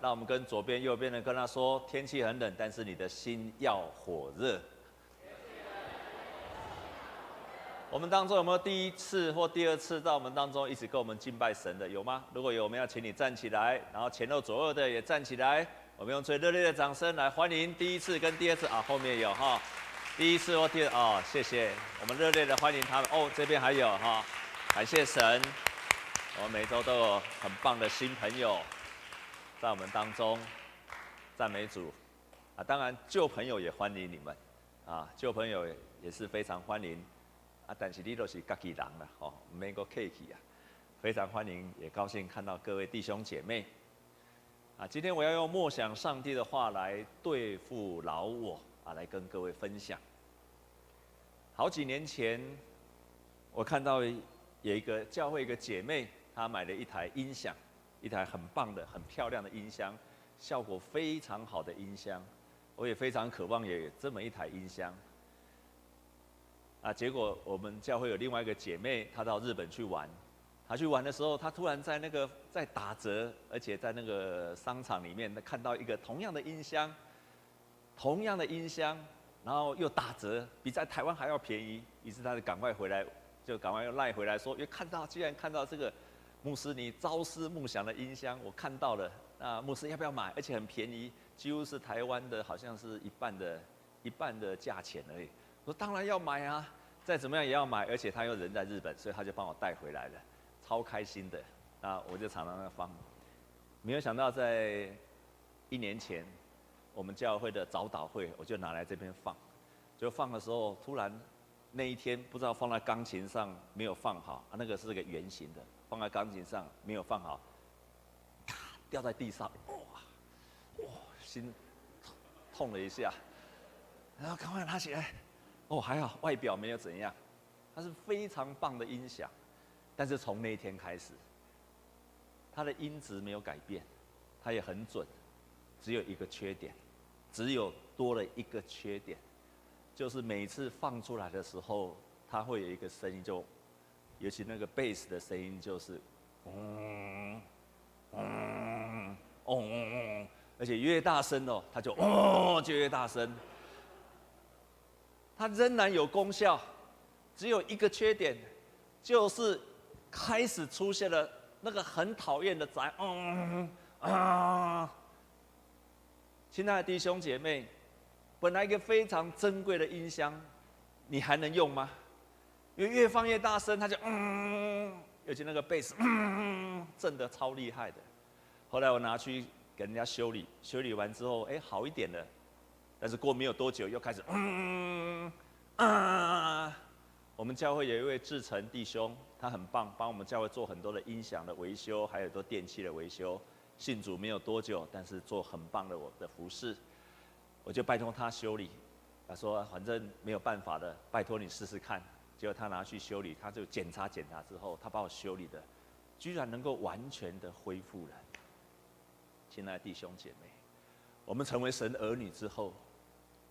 让我们跟左边、右边的跟他说：天气很冷，但是你的心要火热。我们当中有没有第一次或第二次在我们当中一起跟我们敬拜神的？有吗？如果有，我们要请你站起来，然后前后左右的也站起来。我们用最热烈的掌声来欢迎第一次跟第二次啊，后面有哈，第一次或第二哦，谢谢，我们热烈的欢迎他们哦，这边还有哈，感谢神，我们每周都有很棒的新朋友在我们当中，赞美主啊，当然旧朋友也欢迎你们啊，旧朋友也是非常欢迎。啊，但是你都是家己人了，吼，没个客气啊，非常欢迎，也高兴看到各位弟兄姐妹。啊，今天我要用默想上帝的话来对付老我啊，来跟各位分享。好几年前，我看到有一个教会一个姐妹，她买了一台音响，一台很棒的、很漂亮的音箱，效果非常好的音箱。我也非常渴望有这么一台音箱。啊，结果我们教会有另外一个姐妹，她到日本去玩。她去玩的时候，她突然在那个在打折，而且在那个商场里面看到一个同样的音箱，同样的音箱，然后又打折，比在台湾还要便宜。于是她就赶快回来，就赶快又赖回来说，又看到，居然看到这个牧师你朝思暮想的音箱，我看到了。那牧师要不要买？而且很便宜，几乎是台湾的好像是一半的一半的价钱而已。我说当然要买啊，再怎么样也要买，而且他又人在日本，所以他就帮我带回来了，超开心的。那我就常常在放，没有想到在一年前我们教会的早祷会，我就拿来这边放，就放的时候突然那一天不知道放在钢琴上没有放好，啊那个是个圆形的，放在钢琴上没有放好，掉在地上，哇哇心痛了一下，然后赶快拿起来。哦，还好，外表没有怎样，它是非常棒的音响，但是从那一天开始，它的音质没有改变，它也很准，只有一个缺点，只有多了一个缺点，就是每次放出来的时候，它会有一个声音，就尤其那个贝斯的声音就是，嗯嗯哦，而且越大声哦，它就哦就越大声。它仍然有功效，只有一个缺点，就是开始出现了那个很讨厌的杂嗯啊。亲爱的弟兄姐妹，本来一个非常珍贵的音箱，你还能用吗？因为越放越大声，它就嗯，尤其那个贝斯嗯，震得超厉害的。后来我拿去给人家修理，修理完之后，哎，好一点了。但是过没有多久，又开始嗯啊！我们教会有一位志成弟兄，他很棒，帮我们教会做很多的音响的维修，还有很多电器的维修。信主没有多久，但是做很棒的我的服侍，我就拜托他修理。他说反正没有办法的，拜托你试试看。结果他拿去修理，他就检查检查之后，他把我修理的，居然能够完全的恢复了。亲爱的弟兄姐妹，我们成为神儿女之后。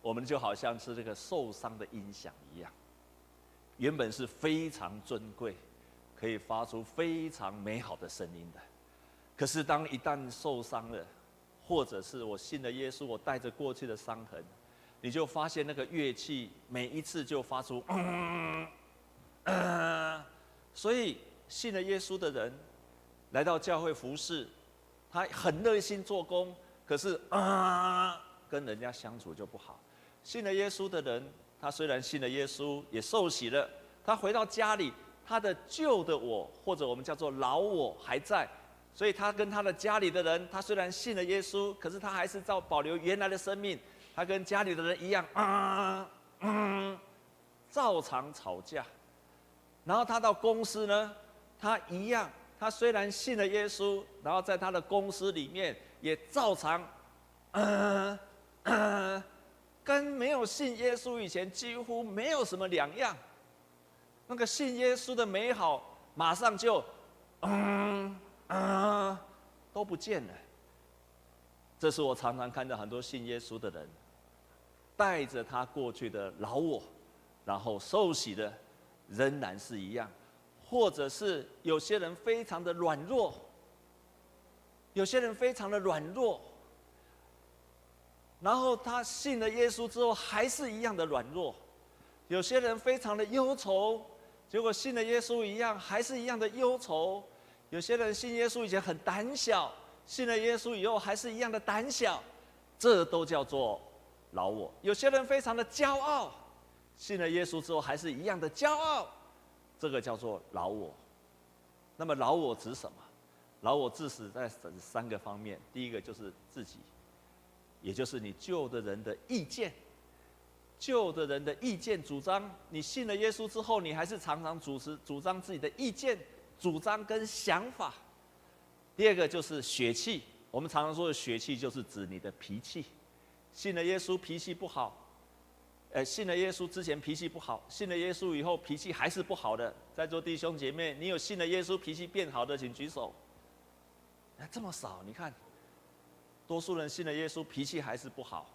我们就好像是这个受伤的音响一样，原本是非常尊贵，可以发出非常美好的声音的。可是当一旦受伤了，或者是我信了耶稣，我带着过去的伤痕，你就发现那个乐器每一次就发出 所以信了耶稣的人来到教会服侍，他很热心做工，可是啊，跟人家相处就不好。信了耶稣的人，他虽然信了耶稣，也受洗了，他回到家里，他的旧的我，或者我们叫做老我还在，所以他跟他的家里的人，他虽然信了耶稣，可是他还是照保留原来的生命，他跟家里的人一样，啊，照常吵架。然后他到公司呢，他一样，他虽然信了耶稣，然后在他的公司里面也照常，嗯嗯。跟没有信耶稣以前几乎没有什么两样，那个信耶稣的美好马上就，嗯嗯，都不见了。这是我常常看到很多信耶稣的人，带着他过去的老我，然后受洗的仍然是一样，或者是有些人非常的软弱，有些人非常的软弱，然后他信了耶稣之后还是一样的软弱；有些人非常的忧愁，结果信了耶稣一样还是一样的忧愁；有些人信耶稣以前很胆小，信了耶稣以后还是一样的胆小，这都叫做老我。有些人非常的骄傲，信了耶稣之后还是一样的骄傲，这个叫做老我。那么老我指什么？老我致死在三个方面，第一个就是自己，也就是你旧的人的意见，旧的人的意见主张。你信了耶稣之后，你还是常常主持主张自己的意见、主张跟想法。第二个就是血气，我们常常说的血气就是指你的脾气。信了耶稣脾气不好，呃，信了耶稣之前脾气不好，信了耶稣以后脾气还是不好的。在座弟兄姐妹，你有信了耶稣脾气变好的，请举手。哎，这么少？你看，多数人信了耶稣，脾气还是不好，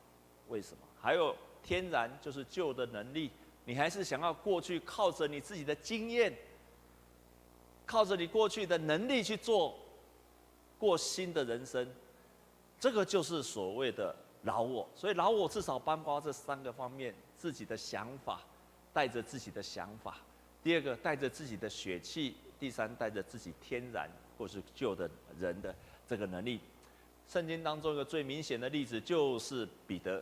为什么？还有天然就是旧的能力，你还是想要过去靠着你自己的经验，靠着你过去的能力去做过新的人生，这个就是所谓的老我。所以老我至少包括这三个方面：自己的想法，带着自己的想法；第二个带着自己的血气；第三带着自己天然。或是旧的人的这个能力，圣经当中一个最明显的例子就是彼得。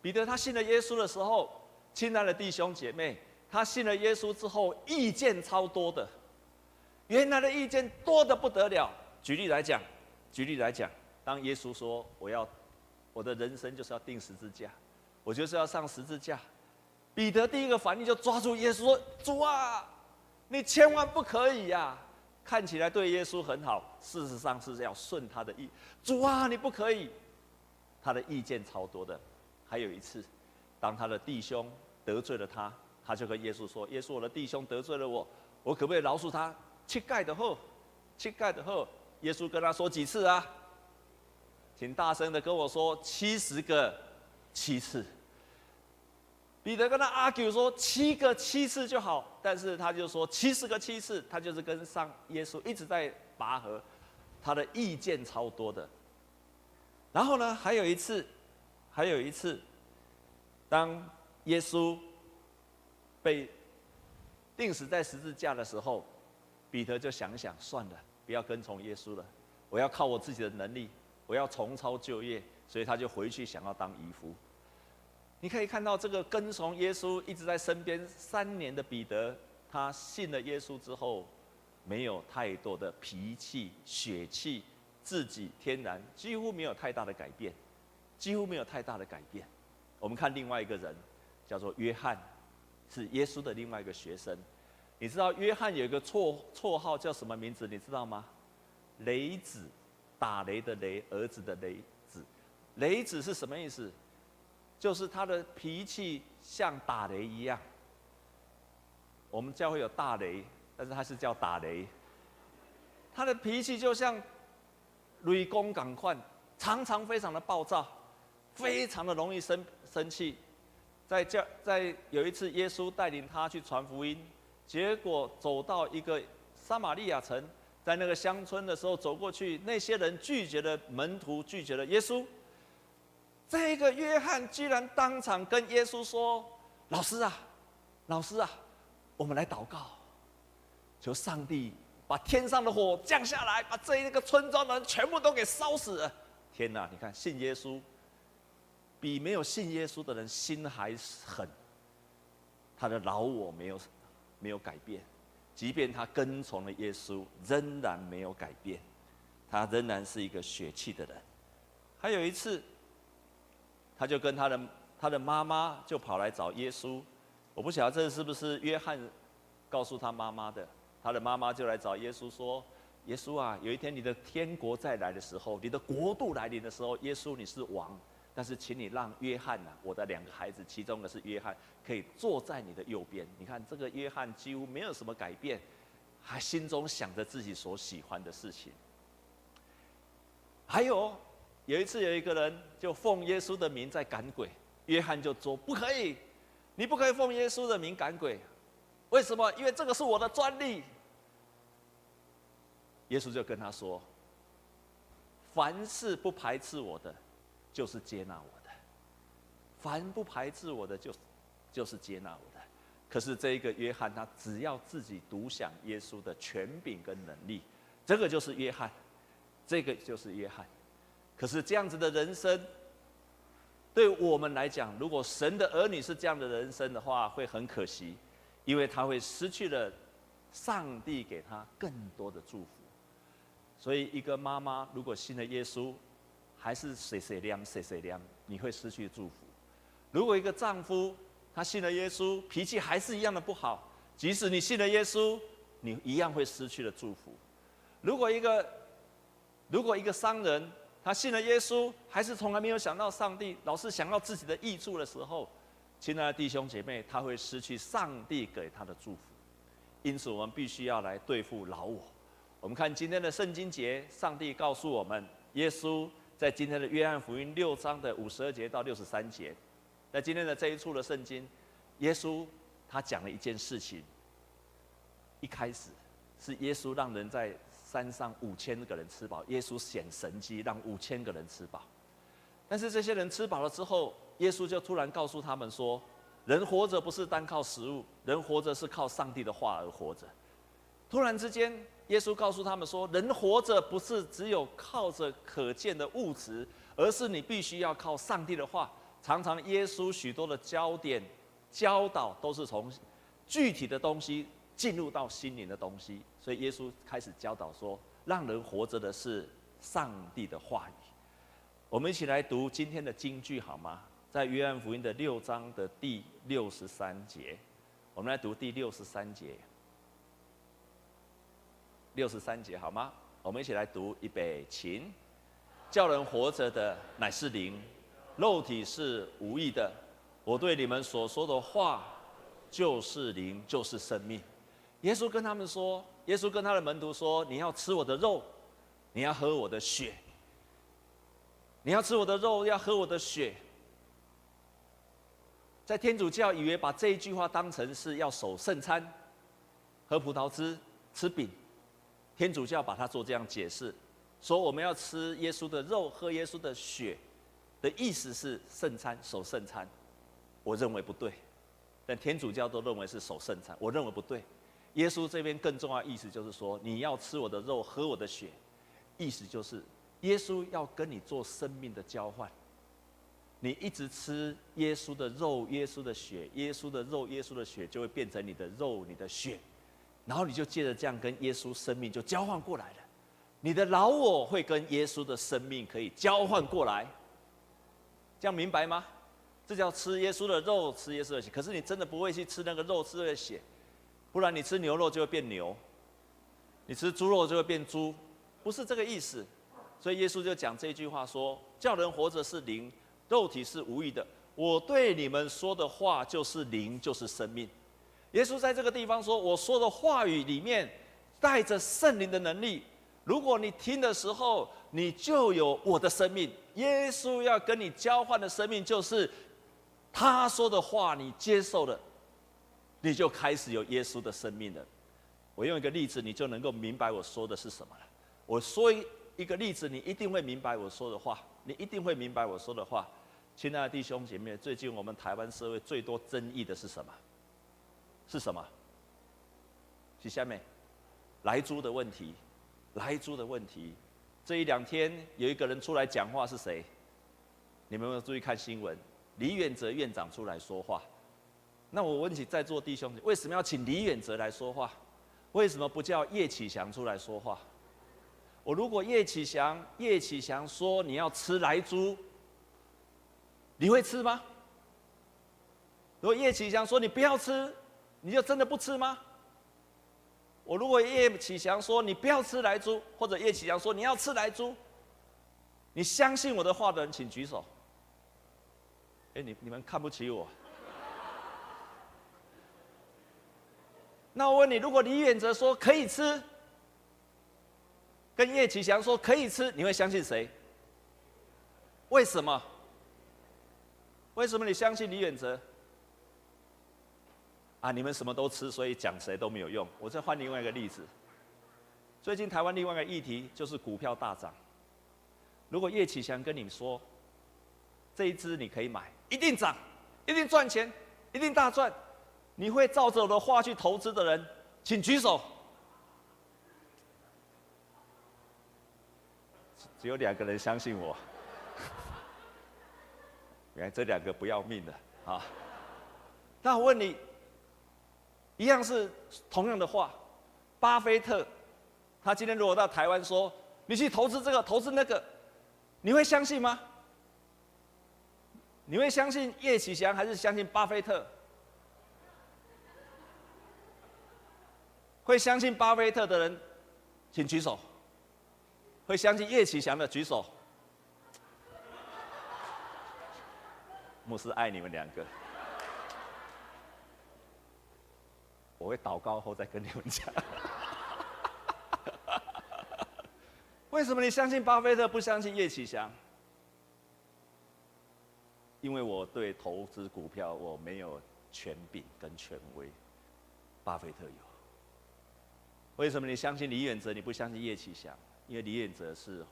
彼得他信了耶稣的时候，亲爱的弟兄姐妹，他信了耶稣之后，意见超多的，原来的意见多得不得了。举例来讲，举例来讲，当耶稣说我要我的人生就是要钉十字架，我就是要上十字架，彼得第一个反应就抓住耶稣说：“主啊，你千万不可以呀、啊！”看起来对耶稣很好，事实上是要顺他的意。主啊，你不可以，他的意见超多的。还有一次，当他的弟兄得罪了他，他就跟耶稣说：“耶稣，我的弟兄得罪了我，我可不可以饶恕他？”七盖的后，七盖的后，耶稣跟他说几次啊？请大声的跟我说七十个七次。彼得跟他 argue 说七个七次就好，但是他就说七十个七次，他就是跟上耶稣一直在拔河，他的意见超多的。然后呢，还有一次，还有一次，当耶稣被钉死在十字架的时候，彼得就想想算了，不要跟从耶稣了，我要靠我自己的能力，我要重操旧业，所以他就回去想要当渔夫。你可以看到这个跟从耶稣一直在身边三年的彼得，他信了耶稣之后，没有太多的脾气、血气，自己天然几乎没有太大的改变，几乎没有太大的改变。我们看另外一个人，叫做约翰，是耶稣的另外一个学生。你知道约翰有一个绰绰号叫什么名字？你知道吗？雷子，打雷的雷，儿子的雷子。雷子是什么意思？就是他的脾气像打雷一样。我们教会有大雷，但是他是叫打雷。他的脾气就像雷公赶快，常常非常的暴躁，非常的容易生生气。在教在有一次，耶稣带领他去传福音，结果走到一个撒玛利亚城，在那个乡村的时候走过去，那些人拒绝了门徒，拒绝了耶稣。这一个约翰居然当场跟耶稣说：“老师啊，老师啊，我们来祷告，求上帝把天上的火降下来，把这一个村庄的人全部都给烧死。”天哪！你看，信耶稣比没有信耶稣的人心还狠。他的老我没有没有改变，即便他跟从了耶稣，仍然没有改变，他仍然是一个血气的人。还有一次。他就跟他的他的妈妈就跑来找耶稣，我不晓得这是不是约翰告诉他妈妈的。他的妈妈就来找耶稣说：“耶稣啊，有一天你的天国再来的时候，你的国度来临的时候，耶稣你是王，但是请你让约翰呐，我的两个孩子，其中的是约翰，可以坐在你的右边。你看这个约翰几乎没有什么改变，还心中想着自己所喜欢的事情。还有。”有一次，有一个人就奉耶稣的名在赶鬼，约翰就说：“不可以，你不可以奉耶稣的名赶鬼，为什么？因为这个是我的专利。”耶稣就跟他说：“凡是不排斥我的，就是接纳我的；凡不排斥我的，就是就是接纳我的。可是这一个约翰，他只要自己独享耶稣的权柄跟能力，这个就是约翰，这个就是约翰。可是这样子的人生，对我们来讲，如果神的儿女是这样的人生的话，会很可惜，因为他会失去了上帝给他更多的祝福。所以，一个妈妈如果信了耶稣，还是碎碎念碎碎念，你会失去祝福。如果一个丈夫他信了耶稣，脾气还是一样的不好，即使你信了耶稣，你一样会失去了祝福。如果一个如果一个商人，他信了耶稣，还是从来没有想到上帝，老是想到自己的益处的时候，亲爱的弟兄姐妹，他会失去上帝给他的祝福。因此，我们必须要来对付老我。我们看今天的圣经节，上帝告诉我们，耶稣在今天的约翰福音六章的五十二节到六十三节，在今天的这一处的圣经，耶稣他讲了一件事情。一开始是耶稣让人在山上五千个人吃饱，耶稣显神迹让五千个人吃饱。但是这些人吃饱了之后，耶稣就突然告诉他们说：“人活着不是单靠食物，人活着是靠上帝的话而活着。”突然之间。耶稣告诉他们说：“人活着不是只有靠着可见的物质，而是你必须要靠上帝的话。常常耶稣许多的焦点教导都是从具体的东西进入到心灵的东西，所以耶稣开始教导说，让人活着的是上帝的话语。我们一起来读今天的金句好吗？在约翰福音的六章的第六十三节，我们来读第六十三节。”六十三节好吗？我们一起来读预备起。叫人活着的乃是灵，肉体是无益的。我对你们所说的话就是灵，就是生命。耶稣跟他们说，耶稣跟他的门徒说：“你要吃我的肉，你要喝我的血。你要吃我的肉，要喝我的血。”在天主教以为把这一句话当成是要守圣餐、喝葡萄汁、吃饼。天主教把它做这样解释，说我们要吃耶稣的肉，喝耶稣的血，的意思是圣餐，守圣餐。我认为不对，但天主教都认为是守圣餐，我认为不对。耶稣这边更重要意思就是说，你要吃我的肉，喝我的血，意思就是耶稣要跟你做生命的交换。你一直吃耶稣的肉，耶稣的血，耶稣的肉，耶稣的血，就会变成你的肉，你的血。然后你就借着这样跟耶稣生命就交换过来了，你的老我会跟耶稣的生命可以交换过来，这样明白吗？这叫吃耶稣的肉，吃耶稣的血。可是你真的不会去吃那个肉，吃那个血，不然你吃牛肉就会变牛，你吃猪肉就会变猪，不是这个意思。所以耶稣就讲这句话说：叫人活着是灵，肉体是无意的。我对你们说的话就是灵，就是生命。耶稣在这个地方说：“我说的话语里面带着圣灵的能力，如果你听的时候，你就有我的生命。耶稣要跟你交换的生命，就是他说的话，你接受了，你就开始有耶稣的生命了。我用一个例子，你就能够明白我说的是什么了。我说一个例子，你一定会明白我说的话，你一定会明白我说的话。亲爱的弟兄姐妹，最近我们台湾社会最多争议的是什么？”是什么？是下面，莱猪的问题，莱猪的问题。这一两天有一个人出来讲话，是谁？你们有没有注意看新闻？李远哲院长出来说话。那我问起在座弟兄，为什么要请李远哲来说话？为什么不叫叶启祥出来说话？我如果叶启祥，叶启祥说你要吃莱猪，你会吃吗？如果叶启祥说你不要吃，你就真的不吃吗？我如果叶启祥说你不要吃莱猪，或者叶启祥说你要吃莱猪，你相信我的话的人请举手。哎，你你们看不起我。那我问你，如果李远哲说可以吃，跟叶启祥说可以吃，你会相信谁？为什么？为什么你相信李远哲？啊！你们什么都吃，所以讲谁都没有用。我再换另外一个例子。最近台湾另外一个议题就是股票大涨。如果叶启祥跟你说，这一支你可以买，一定涨，一定赚钱，一定大赚，你会照着我的话去投资的人，请举手。只有两个人相信我，原来这两个不要命的啊！那我问你，一样是同样的话，巴菲特，他今天如果到台湾说，你去投资这个，投资那个，你会相信吗？你会相信叶启祥还是相信巴菲特？会相信巴菲特的人，请举手。会相信叶启祥的举手。牧师爱你们两个，我会祷告后再跟你们讲。为什么你相信巴菲特，不相信叶启祥？因为我对投资股票我没有权柄跟权威，巴菲特有。为什么你相信李远哲，你不相信叶启祥？因为李远哲是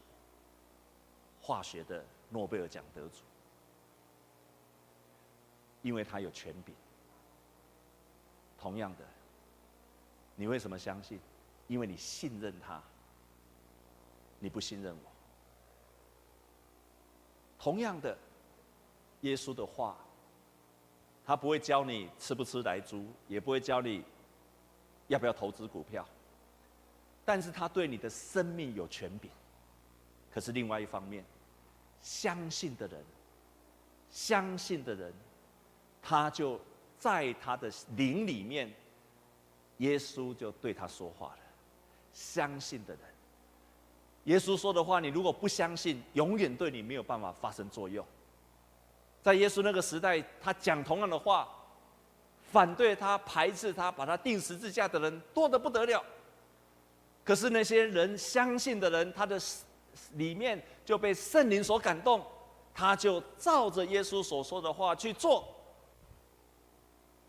化学的诺贝尔奖得主，因为他有权柄。同样的，你为什么相信？因为你信任他，你不信任我。同样的，耶稣的话，他不会教你吃不吃来猪，也不会教你要不要投资股票。但是他对你的生命有权柄，可是另外一方面，相信的人，相信的人，他就在他的灵里面，耶稣就对他说话了。相信的人，耶稣说的话，你如果不相信，永远对你没有办法发生作用。在耶稣那个时代，他讲同样的话，反对他、排斥他、把他钉十字架的人多得不得了。可是那些人相信的人，他的里面就被圣灵所感动，他就照着耶稣所说的话去做，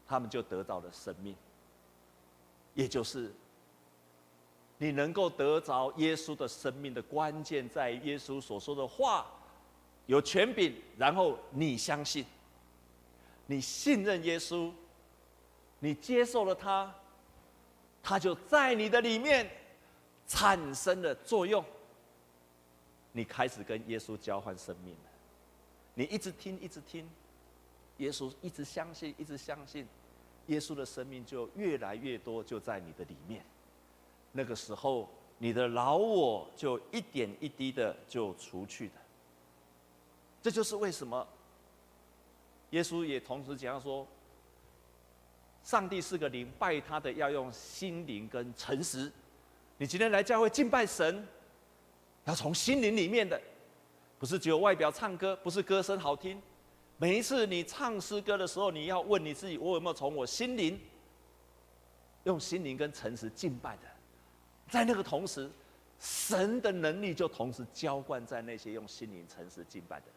他们就得到了生命。也就是你能够得着耶稣的生命的关键，在耶稣所说的话有权柄，然后你相信，你信任耶稣，你接受了他，他就在你的里面。产生了作用，你开始跟耶稣交换生命了。你一直听，一直听，耶稣一直相信，一直相信，耶稣的生命就越来越多，就在你的里面。那个时候，你的老我就一点一滴的就除去的。这就是为什么耶稣也同时讲说，上帝是个灵，拜他的要用心灵跟诚实。你今天来教会敬拜神，要从心灵里面的，不是只有外表唱歌，不是歌声好听。每一次你唱诗歌的时候，你要问你自己：我有没有从我心灵，用心灵跟诚实敬拜的？在那个同时，神的能力就同时浇灌在那些用心灵诚实敬拜的人。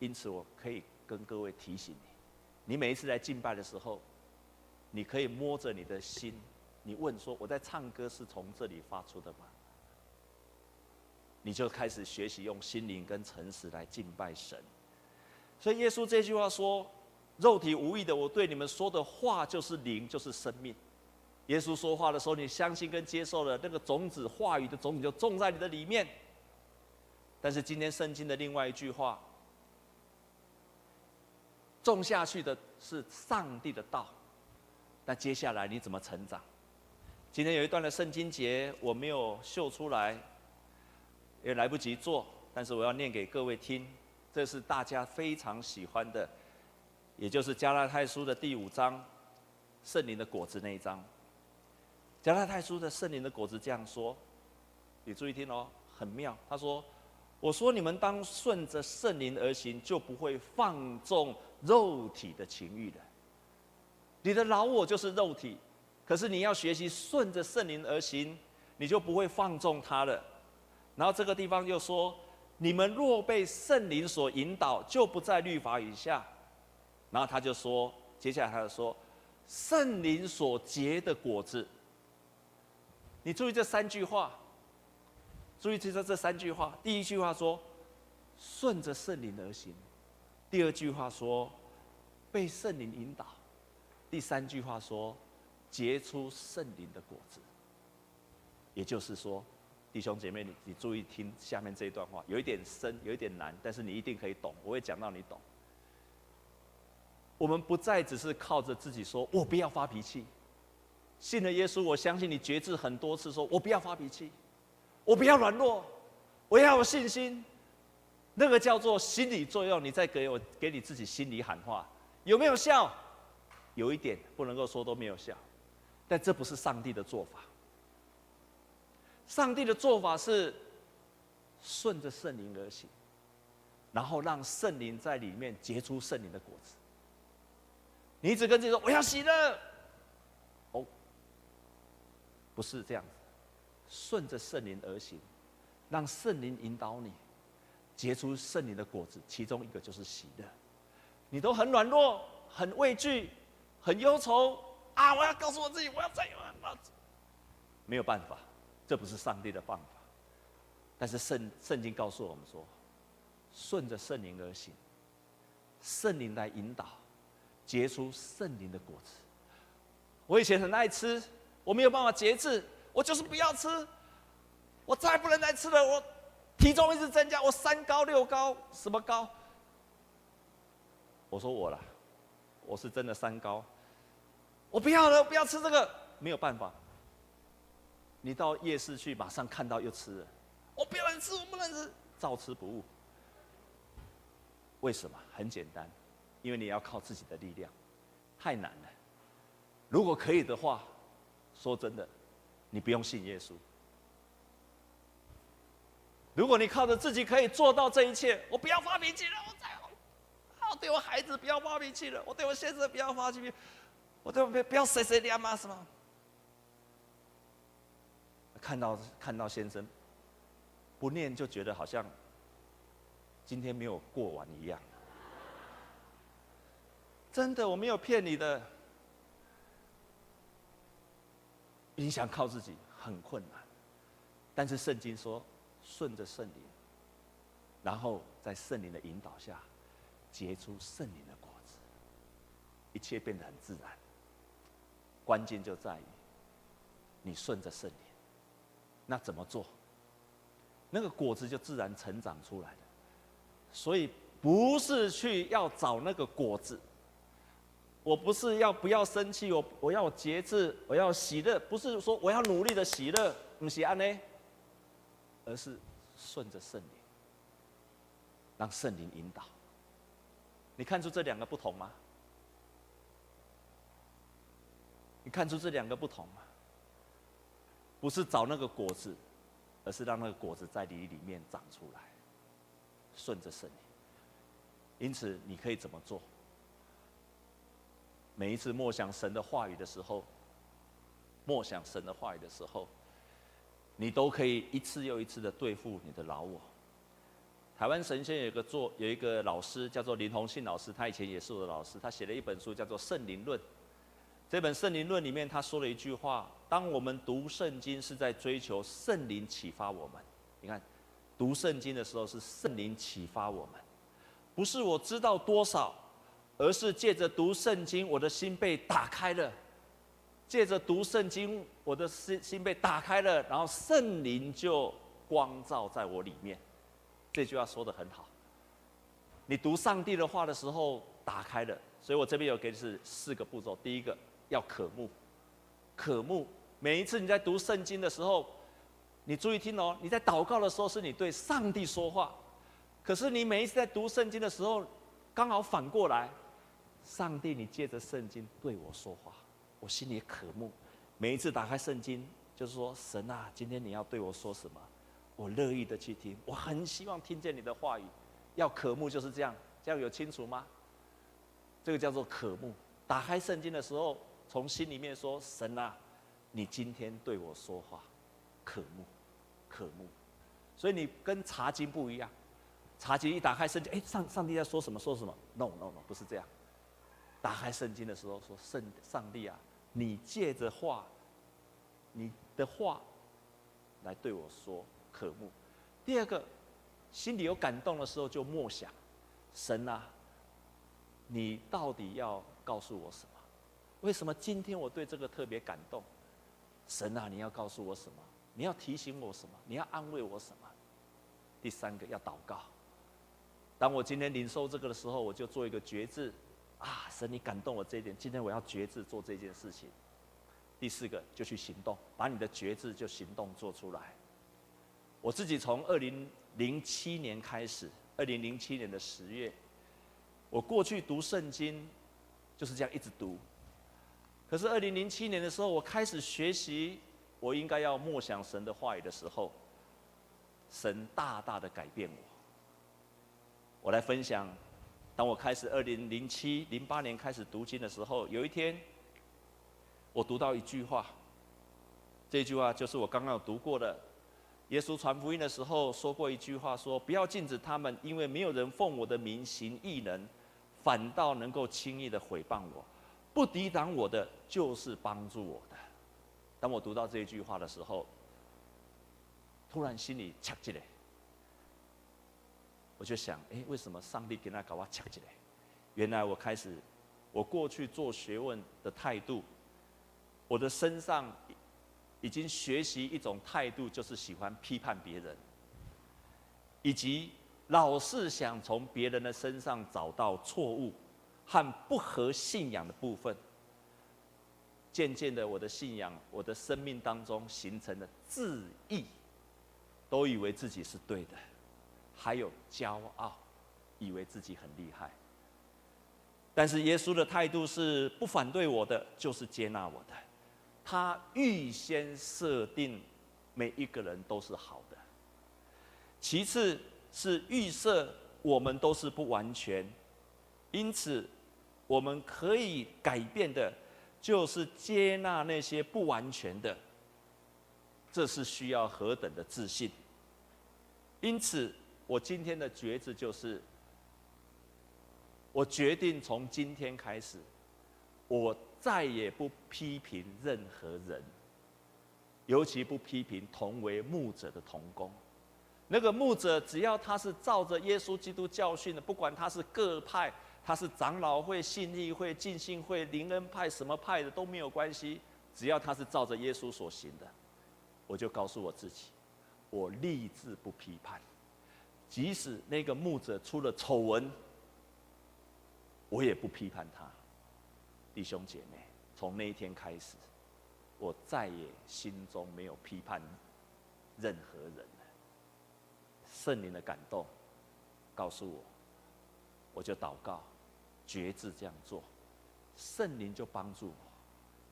因此，我可以跟各位提醒你：你每一次来敬拜的时候，你可以摸着你的心。你问说：“我在唱歌是从这里发出的吗？”你就开始学习用心灵跟诚实来敬拜神。所以耶稣这句话说：“肉体无意的，我对你们说的话就是灵，就是生命。”耶稣说话的时候，你相信跟接受了那个种子，话语的种子就种在你的里面。但是今天圣经的另外一句话，种下去的是上帝的道。那接下来你怎么成长？今天有一段的圣经节，我没有秀出来，也来不及做，但是我要念给各位听。这是大家非常喜欢的，也就是加拉太书的第五章，圣灵的果子那一章。加拉太书的圣灵的果子这样说，你注意听哦，很妙。他说：“我说你们当顺着圣灵而行，就不会放纵肉体的情欲了。你的老我就是肉体。”可是你要学习顺着圣灵而行，你就不会放纵他了。然后这个地方又说：你们若被圣灵所引导，就不在律法以下。然后他就说，接下来他就说：圣灵所结的果子。你注意这三句话：注意听这这三句话。第一句话说，顺着圣灵而行；第二句话说，被圣灵引导；第三句话说，结出圣灵的果子。也就是说，弟兄姐妹，你你注意听下面这一段话，有一点深，有一点难，但是你一定可以懂。我会讲到你懂。我们不再只是靠着自己说，我不要发脾气。信了耶稣，我相信你决志很多次说，我不要发脾气，我不要软弱，我要有信心。那个叫做心理作用，你再给我给你自己心里喊话，有没有效？有一点，不能够说都没有效，但这不是上帝的做法。上帝的做法是顺着圣灵而行，然后让圣灵在里面结出圣灵的果子。你一直跟自己说，我要喜乐，哦，不是这样子，顺着圣灵而行，让圣灵引导你结出圣灵的果子，其中一个就是喜乐。你都很软弱、很畏惧、很忧愁啊！我要告诉我自己，我要再有，没有办法。这不是上帝的办法，但是圣圣经告诉我们说，顺着圣灵而行，圣灵来引导，结出圣灵的果子。我以前很爱吃，我没有办法节制，我就是不要吃，我再不能再吃了，我体重一直增加，我三高六高，什么高？我说我了，我是真的三高，我不要了，不要吃这个，没有办法。你到夜市去，马上看到又吃了，我不能吃，我不能吃，照吃不误。为什么？很简单，因为你要靠自己的力量，太难了。如果可以的话，说真的，你不用信耶稣。如果你靠着自己可以做到这一切，我不要发脾气了，我再好对我孩子不要发脾气了，我对我先生不要发脾气，我对我不不要谁谁的妈什么。看到看到先生不念，就觉得好像今天没有过完一样。真的，我没有骗你的。你想靠自己很困难，但是圣经说，顺着圣灵，然后在圣灵的引导下结出圣灵的果子，一切变得很自然。关键就在于你顺着圣灵。那怎么做？那个果子就自然成长出来了。所以不是去要找那个果子。我不是要不要生气，我我要节制，我要喜乐，不是说我要努力的喜乐，不是安呢，而是顺着圣灵，让圣灵引导。你看出这两个不同吗？你看出这两个不同吗？不是找那个果子，而是让那个果子在你里面长出来，顺着圣灵。因此，你可以怎么做？每一次默想神的话语的时候，默想神的话语的时候，你都可以一次又一次的对付你的老我。台湾神仙有个做有一个老师叫做林鸿信老师，他以前也是我的老师，他写了一本书叫做《圣灵论》。这本圣灵论里面，他说了一句话：当我们读圣经，是在追求圣灵启发我们。你看，读圣经的时候是圣灵启发我们，不是我知道多少，而是借着读圣经，我的心被打开了。借着读圣经，我的心心被打开了，然后圣灵就光照在我里面。这句话说得很好。你读上帝的话的时候，打开了。所以我这边有给你是四个步骤，第一个。要渴慕，渴慕。每一次你在读圣经的时候，你注意听哦。你在祷告的时候是你对上帝说话，可是你每一次在读圣经的时候，刚好反过来，上帝你借着圣经对我说话，我心里渴慕。每一次打开圣经，就是说神啊，今天你要对我说什么？我乐意的去听，我很希望听见你的话语。要渴慕就是这样，这样有清楚吗？这个叫做渴慕。打开圣经的时候。从心里面说：“神啊，你今天对我说话，渴慕，渴慕。所以你跟查经不一样，查经一打开圣经，哎，上上帝在说什么？说什么？No No No，不是这样。打开圣经的时候说：圣上帝啊，你借着话，你的话来对我说，渴慕。第二个，心里有感动的时候就默想，神啊，你到底要告诉我什么？为什么今天我对这个特别感动？神啊，你要告诉我什么？你要提醒我什么？你要安慰我什么？第三个要祷告。当我今天领受这个的时候，我就做一个决志，啊，神你感动我这一点，今天我要决志做这件事情。第四个就去行动，把你的决志就行动做出来。我自己从二零零七年开始，二零零七年的十月，我过去读圣经就是这样一直读。可是二零零七年的时候，我开始学习，我应该要默想神的话语的时候，神大大的改变我。我来分享，当我开始二零零七、零八年开始读经的时候，有一天，我读到一句话，这句话就是我刚刚读过的，耶稣传福音的时候说过一句话，说不要禁止他们，因为没有人奉我的名行异能，反倒能够轻易的毁谤我。不抵挡我的，就是帮助我的。当我读到这一句话的时候，突然心里掐起来，我就想：哎，为什么上帝给他搞我掐起来？原来我开始，我过去做学问的态度，我的身上已经学习一种态度，就是喜欢批判别人，以及老是想从别人的身上找到错误。和不合信仰的部分，渐渐的，我的信仰，我的生命当中形成了自义，都以为自己是对的，还有骄傲，以为自己很厉害。但是耶稣的态度是不反对我的，就是接纳我的。他预先设定每一个人都是好的，其次是预设我们都是不完全。因此，我们可以改变的，就是接纳那些不完全的。这是需要何等的自信！因此，我今天的决志就是，我决定从今天开始，我再也不批评任何人，尤其不批评同为牧者的同工。那个牧者，只要他是照着耶稣基督教训的，不管他是各派。他是长老会、信义会、浸信会、灵恩派，什么派的都没有关系，只要他是照着耶稣所行的，我就告诉我自己，我立志不批判，即使那个牧者出了丑闻，我也不批判他。弟兄姐妹，从那一天开始，我再也心中没有批判任何人了。圣灵的感动告诉我，我就祷告。决志这样做，圣灵就帮助我。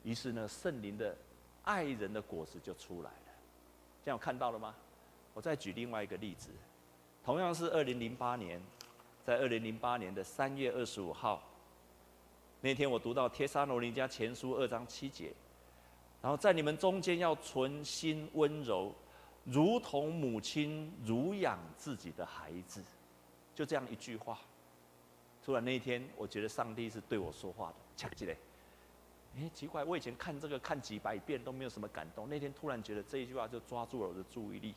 于是呢，圣灵的爱人的果子就出来了。这样看到了吗？我再举另外一个例子，同样是二零零八年，在二零零八年的三月二十五号，那天我读到帖撒罗尼迦前书二章七节，然后在你们中间要存心温柔，如同母亲乳养自己的孩子，就这样一句话。突然那一天，我觉得上帝是对我说话的，恰起来。哎，奇怪，我以前看这个看几百遍都没有什么感动，那天突然觉得这一句话就抓住了我的注意力。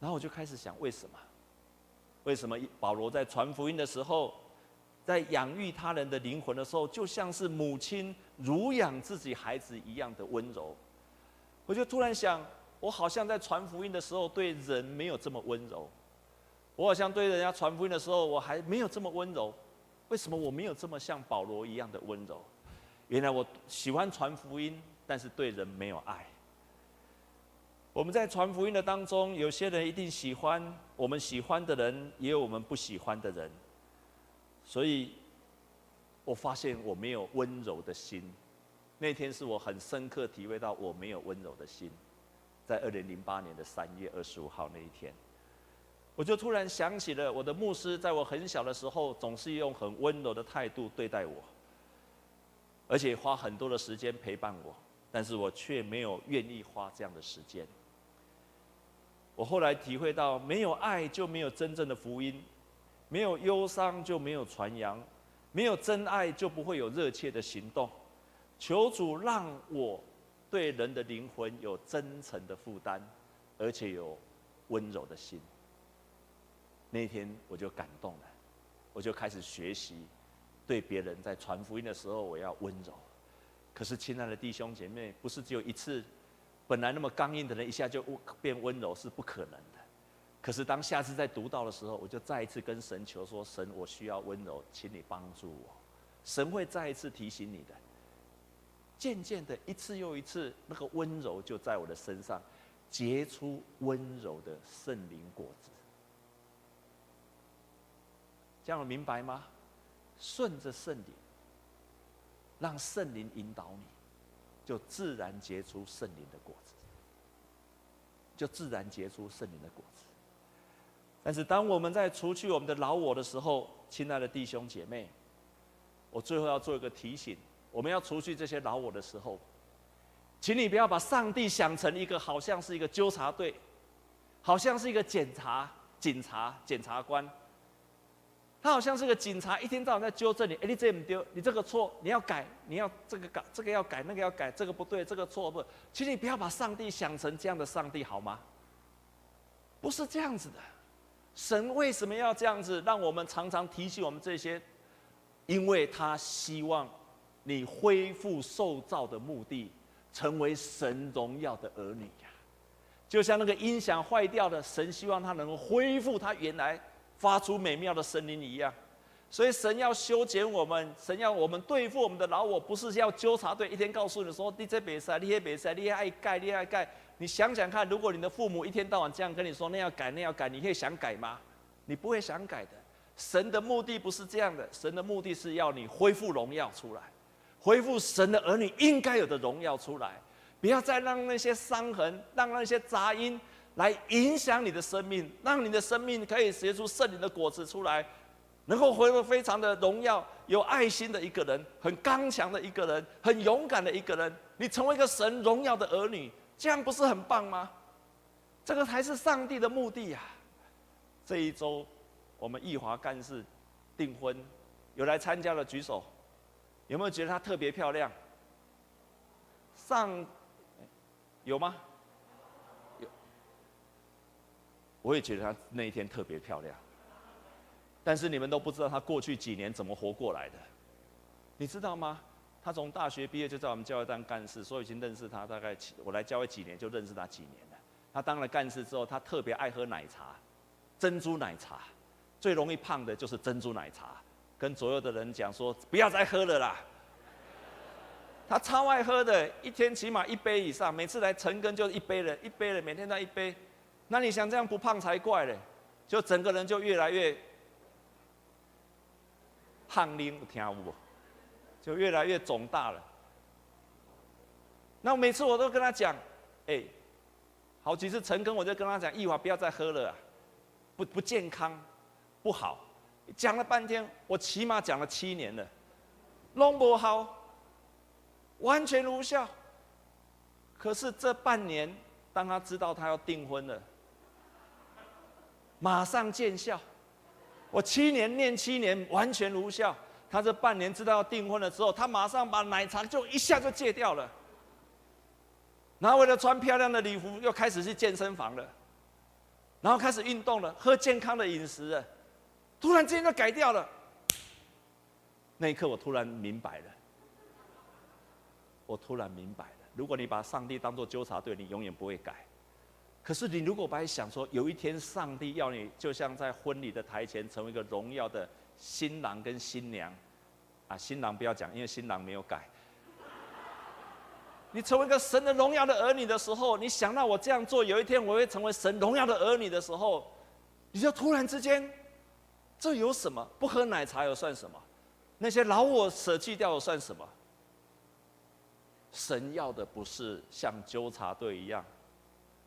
然后我就开始想，为什么？为什么保罗在传福音的时候，在养育他人的灵魂的时候，就像是母亲乳养自己孩子一样的温柔？我就突然想，我好像在传福音的时候对人没有这么温柔。我好像对人家传福音的时候，我还没有这么温柔。为什么我没有这么像保罗一样的温柔？原来我喜欢传福音，但是对人没有爱。我们在传福音的当中，有些人一定喜欢我们喜欢的人，也有我们不喜欢的人。所以，我发现我没有温柔的心。那天是我很深刻体会到我没有温柔的心，在二零零八年的三月二十五号那一天。我就突然想起了我的牧师，在我很小的时候，总是用很温柔的态度对待我，而且花很多的时间陪伴我，但是我却没有愿意花这样的时间。我后来体会到，没有爱就没有真正的福音，没有忧伤就没有传扬，没有真爱就不会有热切的行动。求主让我对人的灵魂有真诚的负担，而且有温柔的心。那天我就感动了，我就开始学习，对别人在传福音的时候，我要温柔。可是，亲爱的弟兄姐妹，不是只有一次，本来那么刚硬的人，一下就变温柔是不可能的。可是，当下次再读到的时候，我就再一次跟神求说：“神，我需要温柔，请你帮助我。”神会再一次提醒你的。渐渐的，一次又一次，那个温柔就在我的身上结出温柔的圣灵果子。这样明白吗？顺着圣灵，让圣灵引导你，就自然结出圣灵的果子，就自然结出圣灵的果子。但是，当我们在除去我们的老我的时候，亲爱的弟兄姐妹，我最后要做一个提醒。我们要除去这些老我的时候，请你不要把上帝想成一个好像是一个纠察队，好像是一个检察、警察、检察官。他好像是个警察，一天到晚在纠正你。哎，你这么丢，你这个错，你要改，你要这个改，这个要改，那个要改，这个不对，这个错不。请你不要把上帝想成这样的上帝，好吗？不是这样子的。神为什么要这样子，让我们常常提醒我们这些？因为他希望。你恢复受造的目的，成为神荣耀的儿女呀，就像那个音响坏掉的，神希望他能恢复他原来发出美妙的声音一样。所以神要修剪我们，神要我们对付我们的老我，不是要纠察队一天告诉你说你这别赛，你那别赛，你爱改，你爱改。你想想看，如果你的父母一天到晚这样跟你说那要改，那要改，你会想改吗？你不会想改的。神的目的不是这样的，神的目的是要你恢复荣耀出来。恢复神的儿女应该有的荣耀出来，不要再让那些伤痕、让那些杂音来影响你的生命，让你的生命可以结出圣灵的果子出来，能够回复非常的荣耀、有爱心的一个人，很刚强的一个人，很勇敢的一个人。你成为一个神荣耀的儿女，这样不是很棒吗？这个才是上帝的目的呀！这一周我们义华干事订婚，有来参加的举手。有没有觉得她特别漂亮？上有吗？有。我也觉得她那一天特别漂亮。但是你们都不知道她过去几年怎么活过来的。你知道吗？她从大学毕业就在我们教会当干事，所以已经认识她大概我来教会几年就认识她几年了。她当了干事之后，她特别爱喝奶茶，珍珠奶茶。最容易胖的就是珍珠奶茶。跟左右的人讲说，不要再喝了啦。他超爱喝的，一天起码一杯以上，每次来陈根就一杯了，一杯了，每天都一杯。那你想这样不胖才怪嘞，就整个人就越来越胖拎，听不？就越来越肿大了。那每次我都跟他讲，哎，好几次晨更我就跟他讲，一华不要再喝了，不不健康，不好。讲了半天，我起码讲了七年了，弄不好，完全无效。可是这半年，当他知道他要订婚了，马上见效。我七年念七年，完全无效。他这半年知道要订婚了之后，他马上把奶茶就一下就戒掉了。然后为了穿漂亮的礼服，又开始去健身房了，然后开始运动了，喝健康的饮食了。突然之间就改掉了，那一刻我突然明白了，我突然明白了。如果你把上帝当作纠察队，你永远不会改。可是你如果把想说，有一天上帝要你，就像在婚礼的台前，成为一个荣耀的新郎跟新娘，啊，新郎不要讲，因为新郎没有改。你成为一个神的荣耀的儿女的时候，你想到我这样做，有一天我会成为神荣耀的儿女的时候，你就突然之间。这有什么？不喝奶茶又算什么？那些老我舍弃掉又算什么？神要的不是像纠察队一样，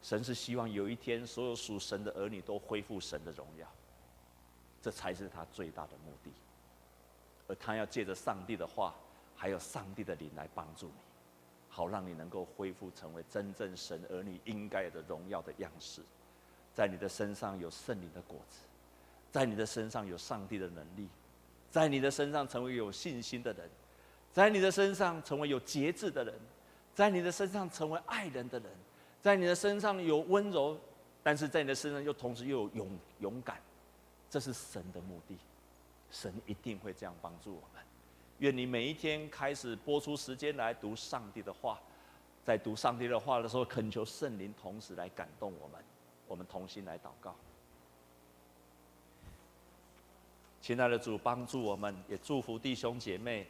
神是希望有一天所有属神的儿女都恢复神的荣耀，这才是他最大的目的。而他要借着上帝的话，还有上帝的灵来帮助你，好让你能够恢复成为真正神儿女应该有的荣耀的样式，在你的身上有圣灵的果子。在你的身上有上帝的能力，在你的身上成为有信心的人，在你的身上成为有节制的人，在你的身上成为爱人的人，在你的身上有温柔但是在你的身上又同时又有勇勇敢，这是神的目的，神一定会这样帮助我们。愿你每一天开始播出时间来读上帝的话，在读上帝的话的时候，恳求圣灵同时来感动我们，我们同心来祷告。亲爱的主，帮助我们，也祝福弟兄姐妹。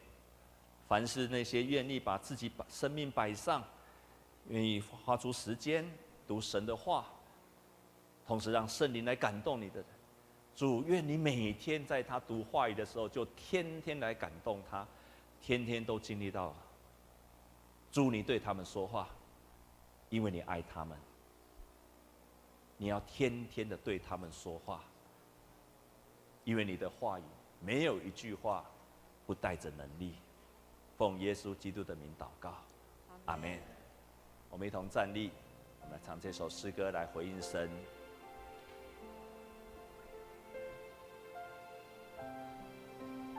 凡是那些愿意把自己把生命摆上，愿意花出时间读神的话，同时让圣灵来感动你的人，主，愿你每天在他读话语的时候，就天天来感动他，天天都经历到。主，你对他们说话，因为你爱他们，你要天天的对他们说话，因为你的话语没有一句话不带着能力。奉耶稣基督的名祷告，阿门。我们一同站立，我们来唱这首诗歌来回应神。